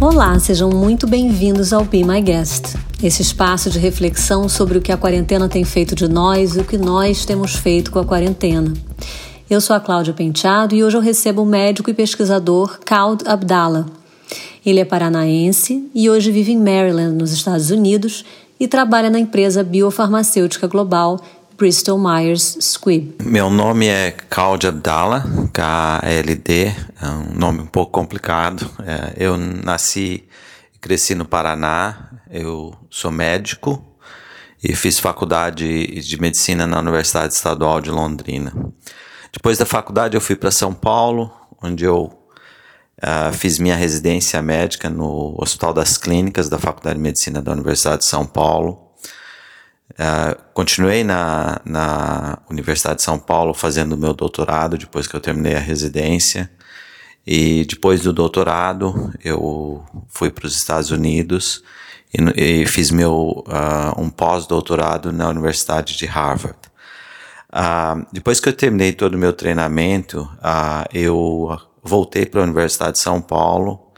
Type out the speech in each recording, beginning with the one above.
Olá, sejam muito bem-vindos ao Be My Guest, esse espaço de reflexão sobre o que a quarentena tem feito de nós e o que nós temos feito com a quarentena. Eu sou a Cláudia Penteado e hoje eu recebo o médico e pesquisador Kaud Abdallah. Ele é paranaense e hoje vive em Maryland, nos Estados Unidos, e trabalha na empresa biofarmacêutica global Bristol Myers Squibb. Meu nome é Claude Abdallah, K-L-D, é um nome um pouco complicado. É, eu nasci e cresci no Paraná, eu sou médico e fiz faculdade de medicina na Universidade Estadual de Londrina. Depois da faculdade eu fui para São Paulo, onde eu uh, fiz minha residência médica no Hospital das Clínicas da Faculdade de Medicina da Universidade de São Paulo. Uh, continuei na, na Universidade de São Paulo fazendo meu doutorado depois que eu terminei a residência. E depois do doutorado, eu fui para os Estados Unidos e, e fiz meu uh, um pós-doutorado na Universidade de Harvard. Uh, depois que eu terminei todo o meu treinamento, eu voltei para a Universidade de São Paulo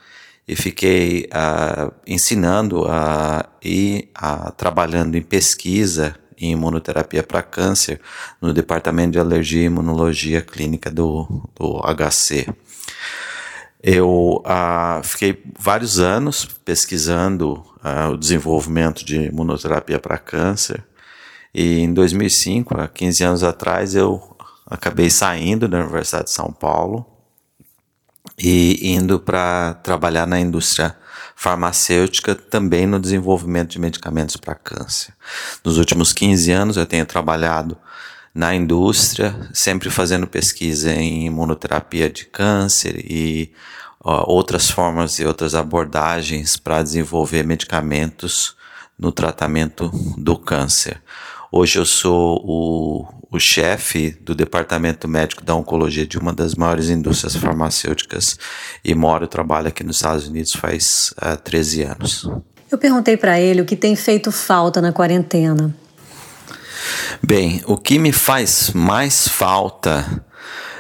e fiquei uh, ensinando uh, e uh, trabalhando em pesquisa em imunoterapia para câncer no Departamento de Alergia e Imunologia Clínica do, do HC. Eu uh, fiquei vários anos pesquisando o desenvolvimento de imunoterapia para câncer e em 2005, há 15 anos atrás, eu acabei saindo da Universidade de São Paulo e indo para trabalhar na indústria farmacêutica também no desenvolvimento de medicamentos para câncer. Nos últimos 15 anos eu tenho trabalhado na indústria, sempre fazendo pesquisa em imunoterapia de câncer e ó, outras formas e outras abordagens para desenvolver medicamentos no tratamento do câncer. Hoje eu sou o, o chefe do departamento médico da oncologia de uma das maiores indústrias farmacêuticas e moro e trabalho aqui nos Estados Unidos faz uh, eh, 13 anos. Eu perguntei para ele o que tem feito falta na quarentena. Bem, o que me faz mais falta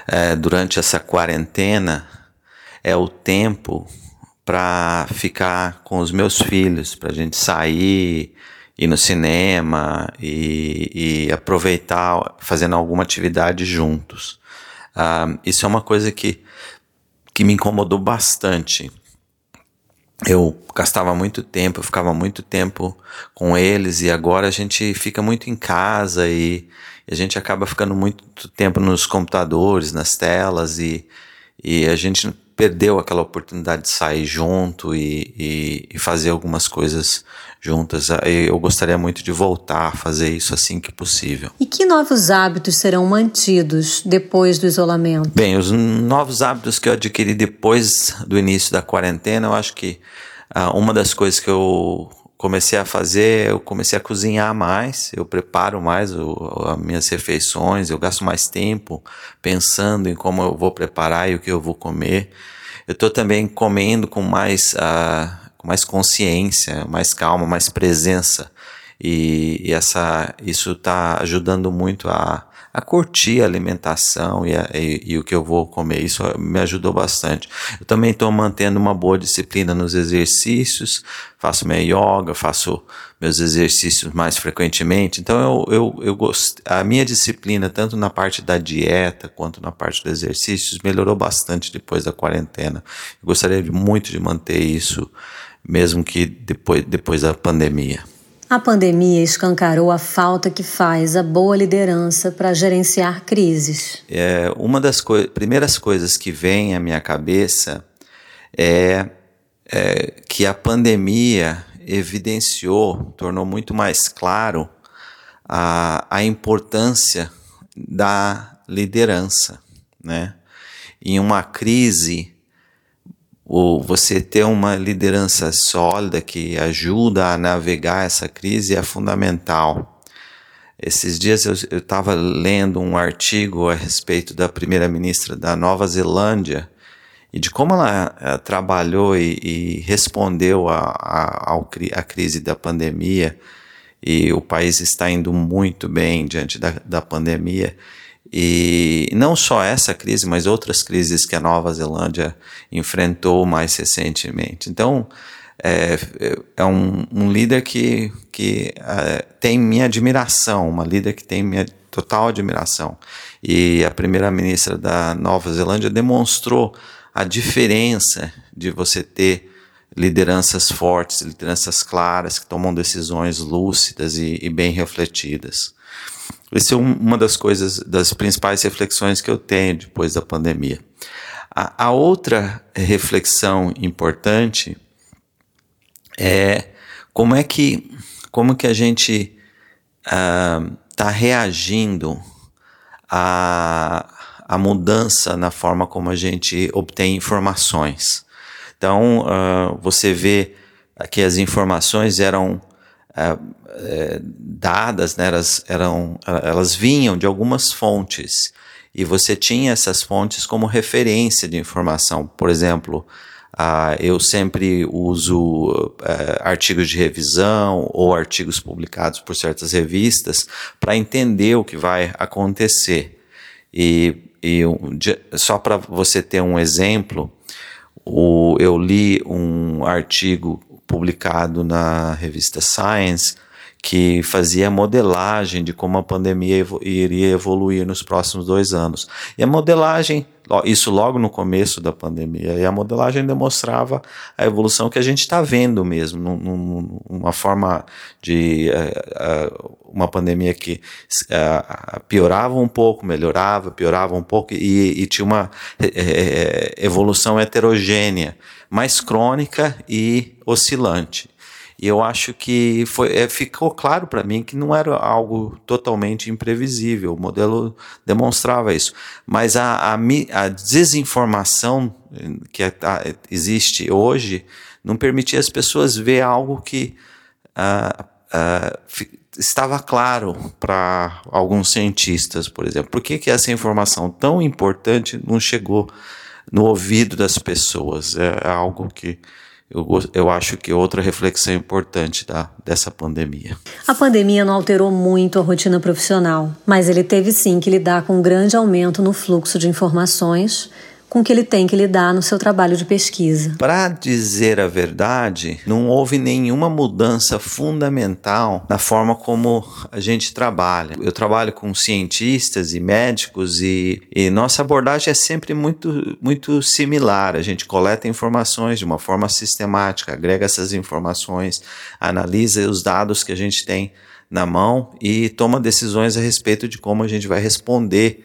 é, durante essa quarentena é o tempo para ficar com os meus filhos, para a gente sair, ir no cinema e, e aproveitar fazendo alguma atividade juntos. Uh, isso é uma coisa que, que me incomodou bastante. Eu gastava muito tempo, eu ficava muito tempo com eles e agora a gente fica muito em casa e, e a gente acaba ficando muito tempo nos computadores, nas telas e, e a gente perdeu aquela oportunidade de sair junto e, e, e, fazer algumas coisas juntas. Eu gostaria muito de voltar a fazer isso assim que possível. E que novos hábitos serão mantidos depois do isolamento? Bem, os novos hábitos que eu adquiri depois do início da quarentena, eu acho que uh, uma das coisas que eu comecei a fazer, eu comecei a cozinhar mais, eu preparo mais as minhas refeições, eu gasto mais tempo pensando em como eu vou preparar e o que eu vou comer. Eu estou também comendo com mais, uh, com mais consciência, mais calma, mais presença. E, e essa, isso está ajudando muito a, a curtir a alimentação e, a, e, e, o que eu vou comer. Isso me ajudou bastante. Eu também estou mantendo uma boa disciplina nos exercícios, faço minha yoga, faço meus exercícios mais frequentemente. Então eu, eu, eu gost... a minha disciplina, tanto na parte da dieta quanto na parte dos exercícios, melhorou bastante depois da quarentena. Eu gostaria muito de manter isso, mesmo que depois, depois da pandemia. A pandemia escancarou a falta que faz a boa liderança para gerenciar crises. É, uma das co primeiras coisas que vem à minha cabeça é, é que a pandemia evidenciou, tornou muito mais claro a, a importância da liderança, né? Em uma crise ou você ter uma liderança sólida que ajuda a navegar essa crise é fundamental. Esses dias eu estava lendo um artigo a respeito da primeira-ministra da Nova Zelândia e de como ela trabalhou e, e respondeu à crise da pandemia e o país está indo muito bem diante da, da pandemia E não só essa crise, mas outras crises que a Nova Zelândia enfrentou mais recentemente. Então, é, é um, um, líder que, que é, tem minha admiração, uma líder que tem minha total admiração. E a primeira-ministra da Nova Zelândia demonstrou a diferença de você ter lideranças fortes, lideranças claras, que tomam decisões lúcidas e, e bem refletidas. Essa é um, uma das coisas, das principais reflexões que eu tenho depois da pandemia. A, a outra reflexão importante é como é que, como que a gente está ah, reagindo à, à mudança na forma como a gente obtém informações. Então, uh, você vê que as informações eram uh, uh, dadas, né, elas, eram, elas vinham de algumas fontes e você tinha essas fontes como referência de informação. Por exemplo, uh, eu sempre uso uh, artigos de revisão ou artigos publicados por certas revistas para entender o que vai acontecer. E, e só para você ter um exemplo, o, eu li um artigo publicado na revista Science que fazia modelagem de como a pandemia iria evoluir nos próximos dois anos. E a modelagem, isso logo no começo da pandemia, e a modelagem demonstrava a evolução que a gente está vendo mesmo, num, numa forma de uh, uh, uma pandemia que uh, piorava um pouco, melhorava, piorava um pouco, e, e tinha uma evolução heterogênea, mais crônica e oscilante. E eu acho que foi, é, ficou claro para mim que não era algo totalmente imprevisível. O modelo demonstrava isso. Mas a, a, a desinformação que a, existe hoje não permitia as pessoas ver algo que uh, uh, estava claro para alguns cientistas, por exemplo. Por que, que essa informação tão importante não chegou no ouvido das pessoas? É algo que eu, eu acho que outra reflexão importante da, dessa pandemia. A pandemia não alterou muito a rotina profissional, mas ele teve sim que lidar com um grande aumento no fluxo de informações com que ele tem que lidar no seu trabalho de pesquisa. Para dizer a verdade, não houve nenhuma mudança fundamental na forma como a gente trabalha. Eu trabalho com cientistas e médicos e, e nossa abordagem é sempre muito, muito similar. A gente coleta informações de uma forma sistemática, agrega essas informações, analisa os dados que a gente tem na mão e toma decisões a respeito de como a gente vai responder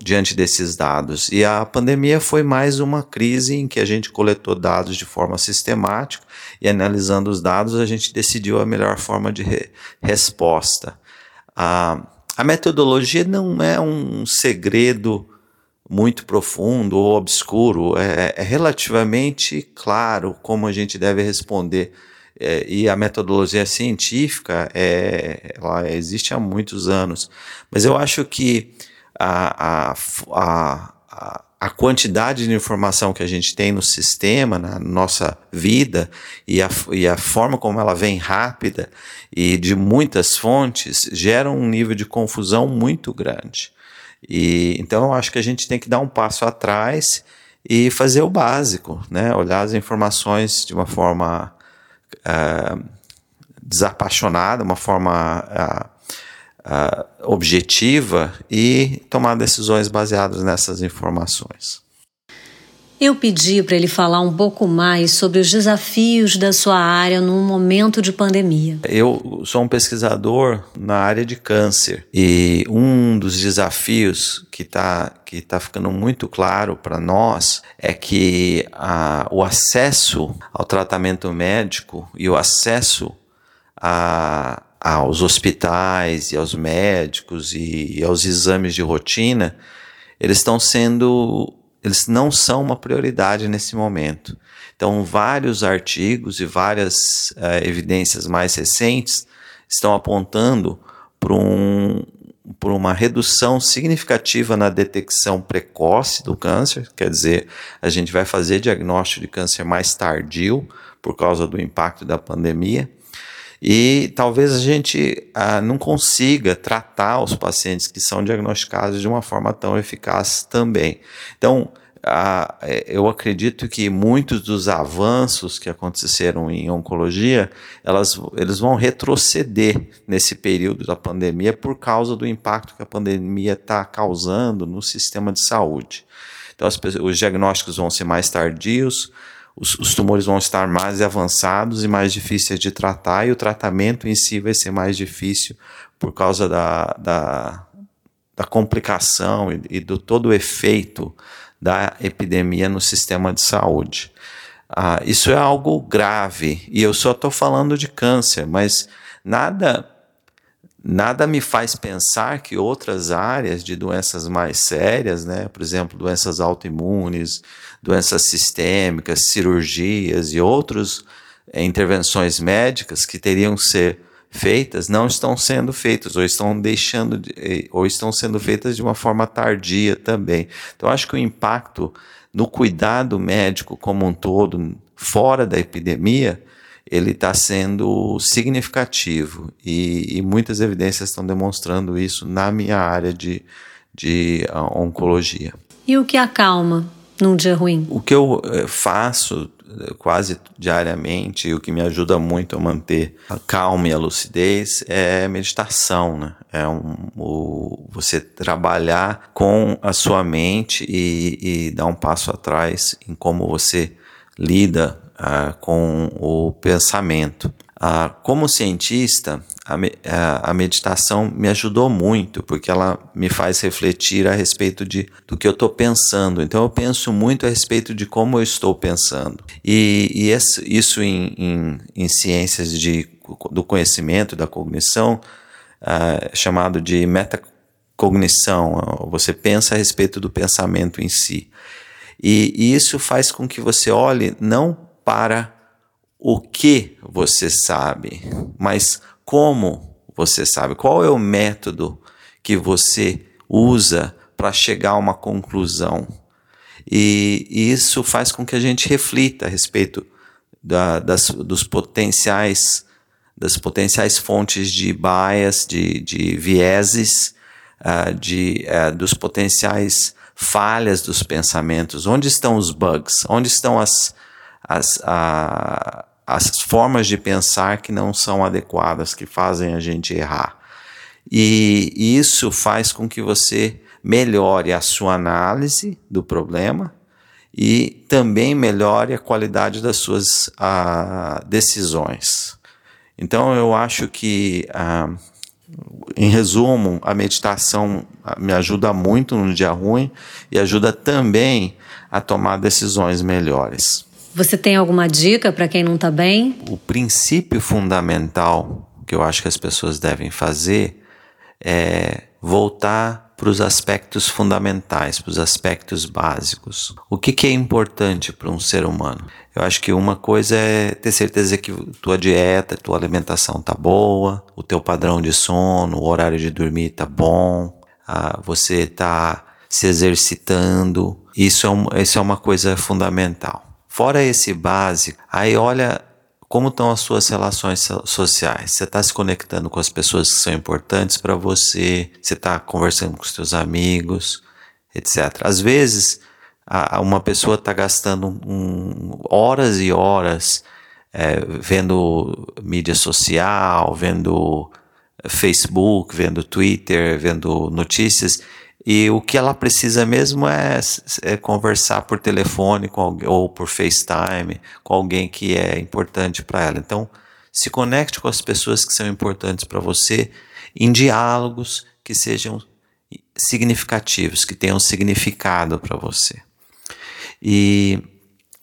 diante desses dados. E a pandemia foi mais uma crise em que a gente coletou dados de forma sistemática e analisando os dados a gente decidiu a melhor forma de re resposta. A, a metodologia não é um segredo muito profundo ou obscuro, é, é relativamente claro como a gente deve responder. É, e a metodologia científica é, ela existe há muitos anos, mas eu acho que a, a, a, a quantidade de informação que a gente tem no sistema, na nossa vida, e a, e a forma como ela vem rápida e de muitas fontes, gera um nível de confusão muito grande. E, então eu acho que a gente tem que dar um passo atrás e fazer o básico, né? olhar as informações de uma forma uh, desapaixonada, uma forma uh, uh, objetiva e tomar decisões baseadas nessas informações. Eu pedi para ele falar um pouco mais sobre os desafios da sua área num momento de pandemia. Eu sou um pesquisador na área de câncer e um dos desafios que está que tá ficando muito claro para nós é que a, o acesso ao tratamento médico e o acesso a aos hospitais e aos médicos e, e aos exames de rotina, eles estão sendo, eles não são uma prioridade nesse momento. Então, vários artigos e várias uh, evidências mais recentes estão apontando para um, por uma redução significativa na detecção precoce do câncer, quer dizer, a gente vai fazer diagnóstico de câncer mais tardio por causa do impacto da pandemia E talvez a gente ah, não consiga tratar os pacientes que são diagnosticados de uma forma tão eficaz também. Então, ah, eu acredito que muitos dos avanços que aconteceram em oncologia, elas, eles vão retroceder nesse período da pandemia por causa do impacto que a pandemia está causando no sistema de saúde. Então, os diagnósticos vão ser mais tardios, os, os, tumores vão estar mais avançados e mais difíceis de tratar, e o tratamento em si vai ser mais difícil por causa da, da, da complicação e, e, do todo o efeito da epidemia no sistema de saúde. Ah, isso é algo grave, e eu só estou falando de câncer, mas nada nada me faz pensar que outras áreas de doenças mais sérias, né, por exemplo, doenças autoimunes, doenças sistêmicas, cirurgias e outras é, intervenções médicas que teriam que ser feitas não estão sendo feitas ou estão deixando de, eh, ou estão sendo feitas de uma forma tardia também. Então acho que o impacto no cuidado médico como um todo fora da epidemia ele está sendo significativo e, e, muitas evidências estão demonstrando isso na minha área de, de uh, oncologia. E o que acalma num dia ruim? O que eu uh, faço eh, quase diariamente e o que me ajuda muito a manter a calma e a lucidez é meditação, né? É um, o, você trabalhar com a sua mente e, e dar um passo atrás em como você lida uh, com o pensamento. Uh, como cientista, a, a, a, meditação me ajudou muito, porque ela me faz refletir a respeito de, do que eu estou pensando. Então, eu penso muito a respeito de como eu estou pensando. E, e esse, isso em, em, em, ciências de, do conhecimento, da cognição, uh, chamado de metacognição. Você pensa a respeito do pensamento em si. E, e isso faz com que você olhe não para o que você sabe, mas como você sabe. Qual é o método que você usa para chegar a uma conclusão? E, isso faz com que a gente reflita a respeito da, das, dos potenciais das potenciais fontes de bias, de, de vieses, uh, de, uh, dos potenciais falhas dos pensamentos. Onde estão os bugs? Onde estão as, as, a, as formas de pensar que não são adequadas, que fazem a gente errar. E isso faz com que você melhore a sua análise do problema e também melhore a qualidade das suas uh, decisões. Então eu acho que, uh, em resumo, a meditação me ajuda muito no dia ruim e ajuda também a tomar decisões melhores. Você tem alguma dica para quem não está bem? O princípio fundamental que eu acho que as pessoas devem fazer é voltar para os aspectos fundamentais, para os aspectos básicos. O que, que é importante para um ser humano? Eu acho que uma coisa é ter certeza que tua dieta, tua alimentação tá boa, o teu padrão de sono, o horário de dormir tá bom, você tá se exercitando. Isso é, um, isso é uma coisa fundamental. Fora esse básico, aí olha como estão as suas relações sociais. Você está se conectando com as pessoas que são importantes para você, você está conversando com os seus amigos, etc. Às vezes, uma pessoa está gastando um, horas e horas é, vendo mídia social, vendo Facebook, vendo Twitter, vendo notícias e o que ela precisa mesmo é, é conversar por telefone com alguém, ou por FaceTime com alguém que é importante para ela. Então, se conecte com as pessoas que são importantes para você em diálogos que sejam significativos, que tenham significado para você. E,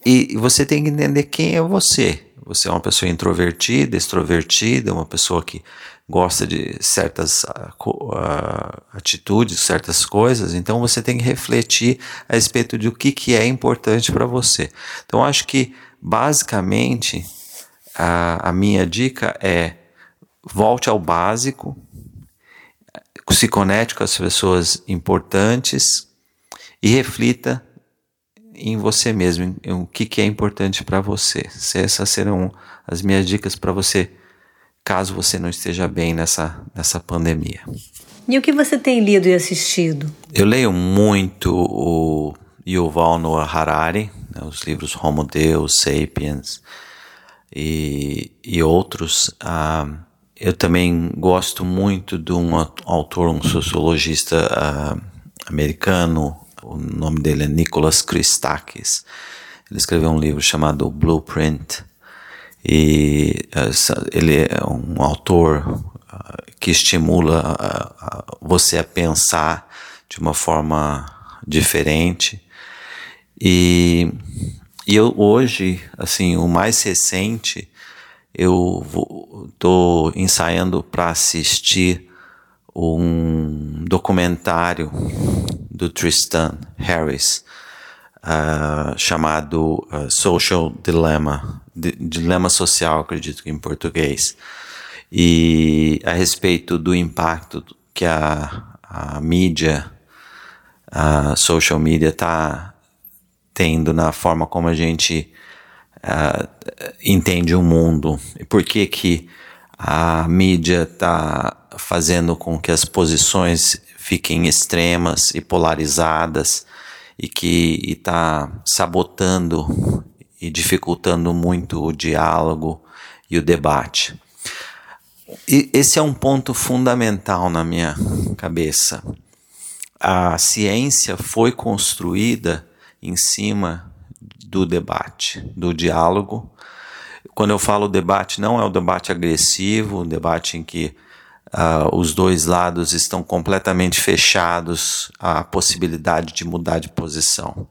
e você tem que entender quem é você. Você é uma pessoa introvertida, extrovertida, uma pessoa que gosta de certas uh, atitudes, certas coisas, então você tem que refletir a respeito de o que, que é importante para você. Então, acho que, basicamente, a, a minha dica é volte ao básico, se conecte com as pessoas importantes e reflita em você mesmo, em, em o que, que é importante para você. Essas serão as minhas dicas para você caso você não esteja bem nessa, nessa pandemia. E o que você tem lido e assistido? Eu leio muito o Yuval Noah Harari, né, os livros Homo Deus, Sapiens e, e outros. Ah, eu também gosto muito de um autor, um sociologista ah, americano, o nome dele é Nicholas Christakis. Ele escreveu um livro chamado Blueprint e uh, ele é um autor uh, que estimula uh, você a pensar de uma forma diferente. E, e eu hoje assim o mais recente eu estou ensaiando para assistir um documentário do Tristan Harris uh, chamado uh, Social Dilemma, Dilema Social, acredito que em português, e a respeito do impacto que a, a mídia, a social media está tendo na forma como a gente uh, entende o mundo e por que que a mídia está fazendo com que as posições fiquem extremas e polarizadas e que está sabotando e dificultando muito o diálogo e o debate. E esse é um ponto fundamental na minha cabeça. A ciência foi construída em cima do debate, do diálogo. Quando eu falo debate, não é o debate agressivo, o debate em que uh, os dois lados estão completamente fechados à possibilidade de mudar de posição.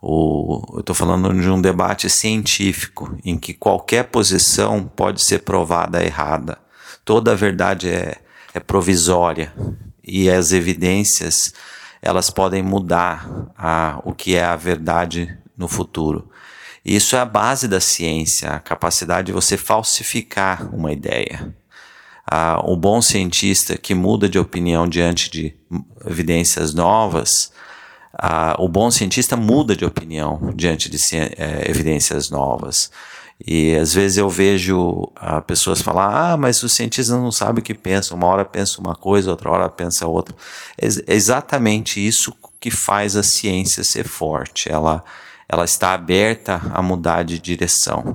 O, eu estou falando de um debate científico em que qualquer posição pode ser provada errada. Toda a verdade é, é provisória e as evidências elas podem mudar a, o que é a verdade no futuro. Isso é a base da ciência, a capacidade de você falsificar uma ideia ah, o bom cientista que muda de opinião diante de evidências novas, ah, o bom cientista muda de opinião diante de é, evidências novas. E às vezes eu vejo pessoas falar: ah, mas os cientistas não sabem o que pensam, uma hora pensa uma coisa, outra hora pensa outra. É exatamente isso que faz a ciência ser forte. Ela, ela está aberta a mudar de direção.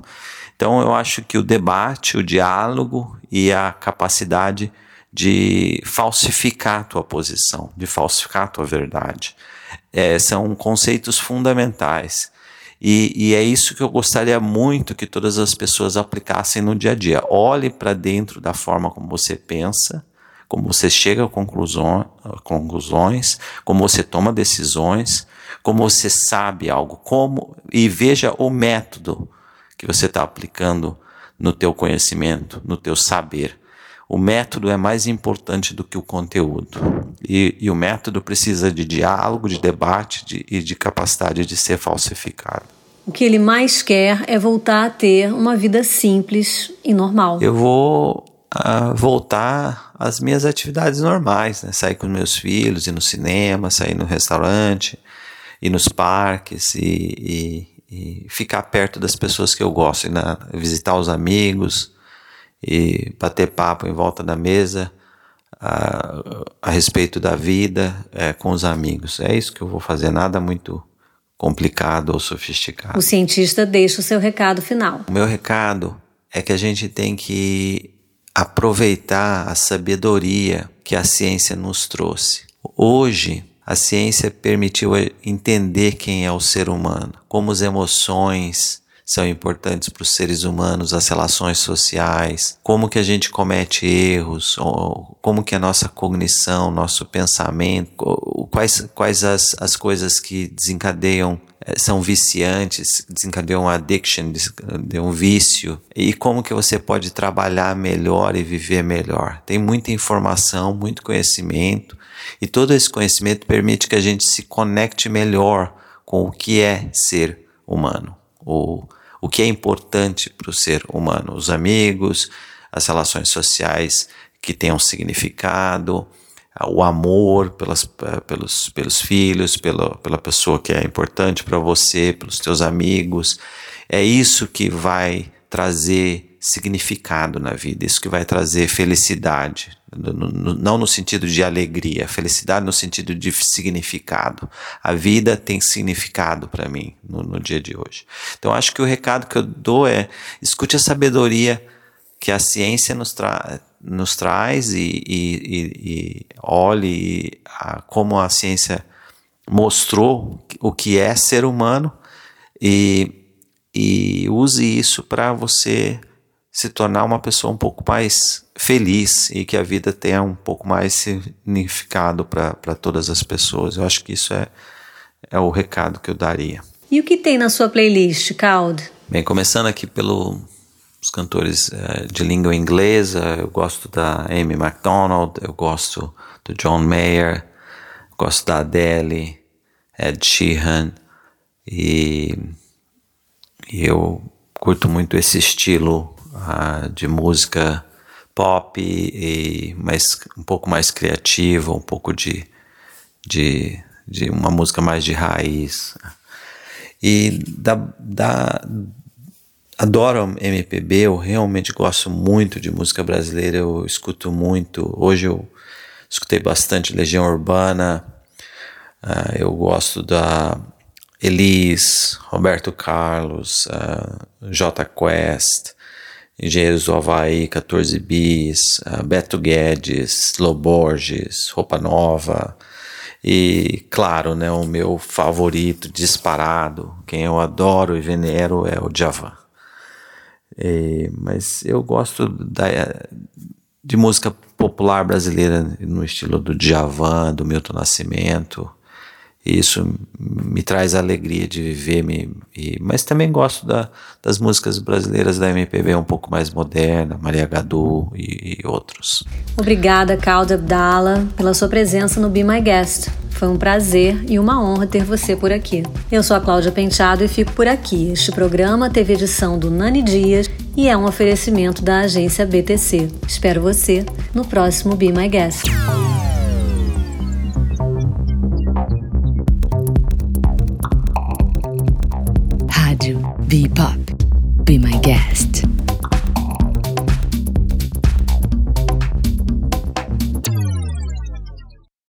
Então eu acho que o debate, o diálogo e a capacidade de falsificar a tua posição, de falsificar a tua verdade, é, são conceitos fundamentais. E, e, é isso que eu gostaria muito que todas as pessoas aplicassem no dia a dia. Olhe para dentro da forma como você pensa, como você chega a conclusões, como você toma decisões, como você sabe algo, como e veja o método que você está aplicando no teu conhecimento, no teu saber. O método é mais importante do que o conteúdo. E, e o método precisa de diálogo, de debate de, e de capacidade de ser falsificado. O que ele mais quer é voltar a ter uma vida simples e normal. Eu vou uh, voltar às minhas atividades normais, né? sair com meus filhos, ir no cinema, sair no restaurante, ir nos parques e, e e ficar perto das pessoas que eu gosto, visitar os amigos e bater papo em volta da mesa a, a respeito da vida é, com os amigos. É isso que eu vou fazer, nada muito complicado ou sofisticado. O cientista deixa o seu recado final. O meu recado é que a gente tem que aproveitar a sabedoria que a ciência nos trouxe. Hoje, a ciência permitiu entender quem é o ser humano, como as emoções são importantes para os seres humanos, as relações sociais, como que a gente comete erros, como que a nossa cognição, nosso pensamento, quais, quais as, as coisas que desencadeiam eh, são viciantes, desencadeiam addiction, desencadeiam vício, e como que você pode trabalhar melhor e viver melhor. Tem muita informação, muito conhecimento, e todo esse conhecimento permite que a gente se conecte melhor com o que é ser humano, o, o que é importante para o ser humano, os amigos, as relações sociais que tenham significado, o amor pelas, pelos, pelos filhos, pela, pela pessoa que é importante para você, pelos teus amigos. É isso que vai trazer significado na vida, isso que vai trazer felicidade, não no sentido de alegria, felicidade no sentido de significado. A vida tem significado para mim no, no, dia de hoje. Então acho que o recado que eu dou é escute a sabedoria que a ciência nos, tra nos traz e, e, e, e olhe a, como a ciência mostrou o que é ser humano e, e use isso para você se tornar uma pessoa um pouco mais feliz e que a vida tenha um pouco mais significado para todas as pessoas. Eu acho que isso é, é o recado que eu daria. E o que tem na sua playlist, Cald? Bem, começando aqui pelos cantores uh, de língua inglesa, eu gosto da Amy MacDonald, eu gosto do John Mayer, gosto da Adele, Ed Sheeran e, e eu curto muito esse estilo de música pop e mais, um pouco mais criativa, um pouco de, de, de uma música mais de raiz. E da, da, adoro MPB, eu realmente gosto muito de música brasileira, eu escuto muito. Hoje eu escutei bastante Legião Urbana, uh, eu gosto da Elis, Roberto Carlos, uh, J Quest, Engenheiros do Havaí, 14 Bis, uh, Beto Guedes, Loborges, Roupa Nova. E, claro, né, o meu favorito, disparado, quem eu adoro e venero é o Djavan. E, mas eu gosto da, de música popular brasileira no estilo do Djavan, do Milton Nascimento, isso me traz a alegria de viver, me, e, mas também gosto da, das músicas brasileiras da MPB um pouco mais moderna, Maria Gadu e, e outros. Obrigada, Calda Abdala, pela sua presença no Be My Guest. Foi um prazer e uma honra ter você por aqui. Eu sou a Cláudia Penteado e fico por aqui. Este programa teve edição do Nani Dias e é um oferecimento da agência BTC. Espero você no próximo Be My Guest. Be Pop. Be my guest.